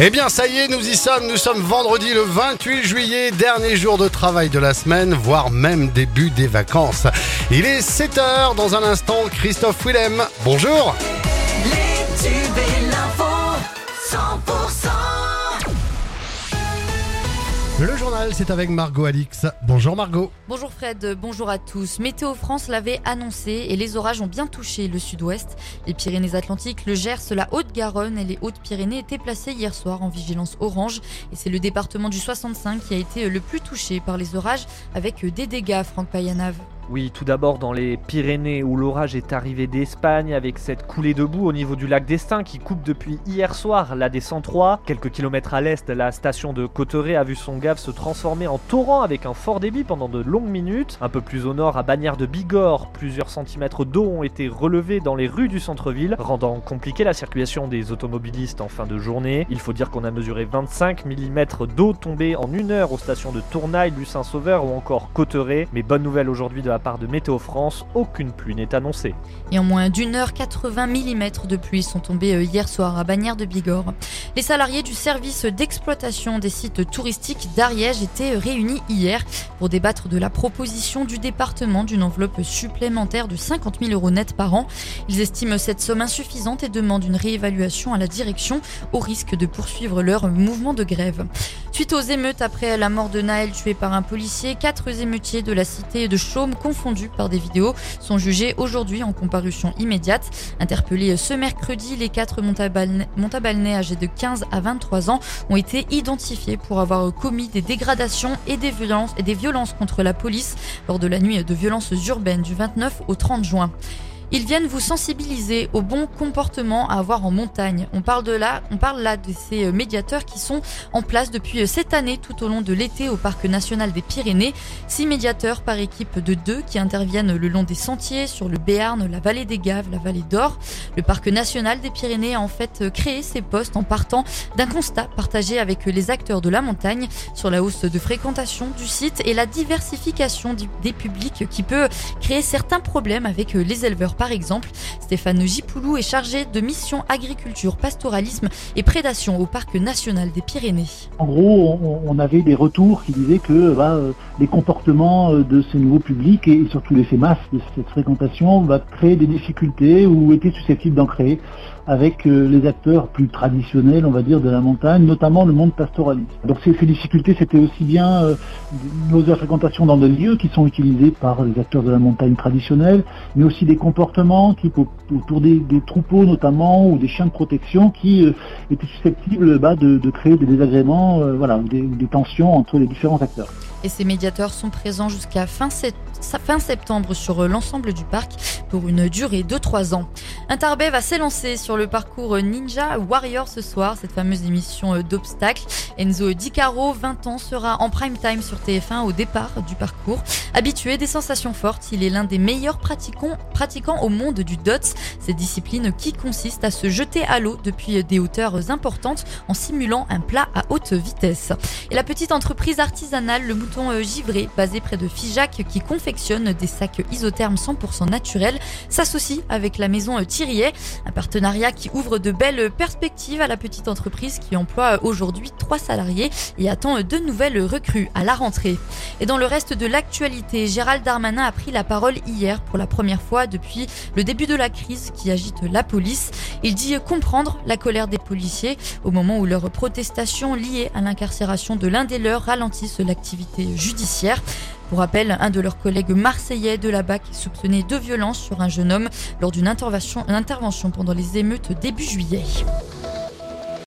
Eh bien, ça y est, nous y sommes. Nous sommes vendredi le 28 juillet, dernier jour de travail de la semaine, voire même début des vacances. Il est 7h dans un instant. Christophe Willem, bonjour. C'est avec Margot Alix. Bonjour Margot. Bonjour Fred, bonjour à tous. Météo France l'avait annoncé et les orages ont bien touché le sud-ouest. Les Pyrénées-Atlantiques, le Gers, la Haute-Garonne et les Hautes-Pyrénées étaient placés hier soir en vigilance orange. Et c'est le département du 65 qui a été le plus touché par les orages avec des dégâts, Franck Payanave. Oui, tout d'abord dans les Pyrénées où l'orage est arrivé d'Espagne avec cette coulée de boue au niveau du lac d'Estaing qui coupe depuis hier soir la D103. Quelques kilomètres à l'est, la station de Cotteret a vu son gave se transformer en torrent avec un fort débit pendant de longues minutes. Un peu plus au nord, à Bagnères de Bigorre, plusieurs centimètres d'eau ont été relevés dans les rues du centre-ville, rendant compliquée la circulation des automobilistes en fin de journée. Il faut dire qu'on a mesuré 25 mm d'eau tombée en une heure aux stations de Tournaille, Lucin-Sauveur ou encore Cotteret. Mais bonne nouvelle aujourd'hui de la part de Météo France, aucune pluie n'est annoncée. Et en moins d'une heure, 80 mm de pluie sont tombés euh, hier soir à Bagnères de Bigorre. Les salariés du service d'exploitation des sites touristiques d'Ariège étaient réunis hier pour débattre de la proposition du département d'une enveloppe supplémentaire de 50 000 euros net par an. Ils estiment cette somme insuffisante et demandent une réévaluation à la direction au risque de poursuivre leur mouvement de grève. Suite aux émeutes après la mort de Naël tué par un policier, quatre émeutiers de la cité de Chaume confondus par des vidéos sont jugés aujourd'hui en comparution immédiate. Interpellés ce mercredi, les quatre Montabalnais âgés de 15 à 23 ans ont été identifiés pour avoir commis des dégradations et des violences, et des violences contre la police lors de la nuit de violences urbaines du 29 au 30 juin. Ils viennent vous sensibiliser au bon comportement à avoir en montagne. On parle de là, on parle là de ces euh, médiateurs qui sont en place depuis euh, cette année tout au long de l'été au parc national des Pyrénées. Six médiateurs par équipe de deux qui interviennent le long des sentiers sur le Béarn, la vallée des Gaves, la vallée d'Or. Le parc national des Pyrénées a en fait euh, créé ces postes en partant d'un constat partagé avec les acteurs de la montagne sur la hausse de fréquentation du site et la diversification des publics qui peut créer certains problèmes avec les éleveurs par exemple. Stéphane Gipoulou est chargé de mission agriculture, pastoralisme et prédation au parc national des Pyrénées. En gros, on, avait des retours qui disaient que bah, euh, les comportements euh, de ces nouveaux publics et surtout l'effet masse de cette fréquentation va créer des difficultés ou était susceptible d'en créer avec euh, les acteurs plus traditionnels, on va dire, de la montagne, notamment le monde pastoraliste. Donc ces, difficultés, c'était aussi bien nos fréquentation dans des lieux qui sont utilisés par les acteurs de la montagne traditionnelle, mais aussi des comportements qui, au- autour des, troupeaux notamment, ou des chiens de protection qui euh, étaient susceptibles bah, de, créer des désagréments, euh, voilà, des tensions entre les différents acteurs. Et ces médiateurs sont présents jusqu'à fin, fin septembre sur l'ensemble du parc pour une durée de 3 ans. Un Tarbet va s'élancer sur le parcours Ninja Warrior ce soir, cette fameuse émission euh, d'obstacles. Enzo Di Caro, 20 ans, sera en prime time sur TF1 au départ du parcours. Habitué des sensations fortes, il est l'un des meilleurs pratiquants, pratiquants au monde du DOTS, cette discipline qui consiste à se jeter à l'eau depuis des hauteurs importantes en simulant un plat à haute vitesse. Et la petite entreprise artisanale Le Mouton euh, Givré, basée près de Figeac, qui confectionne des sacs isothermes 100% naturels, s'associe avec la maison euh, Thiriet, un partenariat qui ouvre de belles perspectives à la petite entreprise qui emploie euh, aujourd'hui trois salariés et attend de nouvelles recrues à la rentrée. Et dans le reste de l'actualité, Gérald Darmanin a pris la parole hier pour la première fois depuis le début de la crise qui agite la police. Il dit comprendre la colère des policiers au moment où leurs protestations liées à l'incarcération de l'un des leurs ralentissent l'activité judiciaire. Pour rappel, un de leurs collègues marseillais de la BAC est soupçonné de violence sur un jeune homme lors d'une intervention, pendant les émeutes début juillet.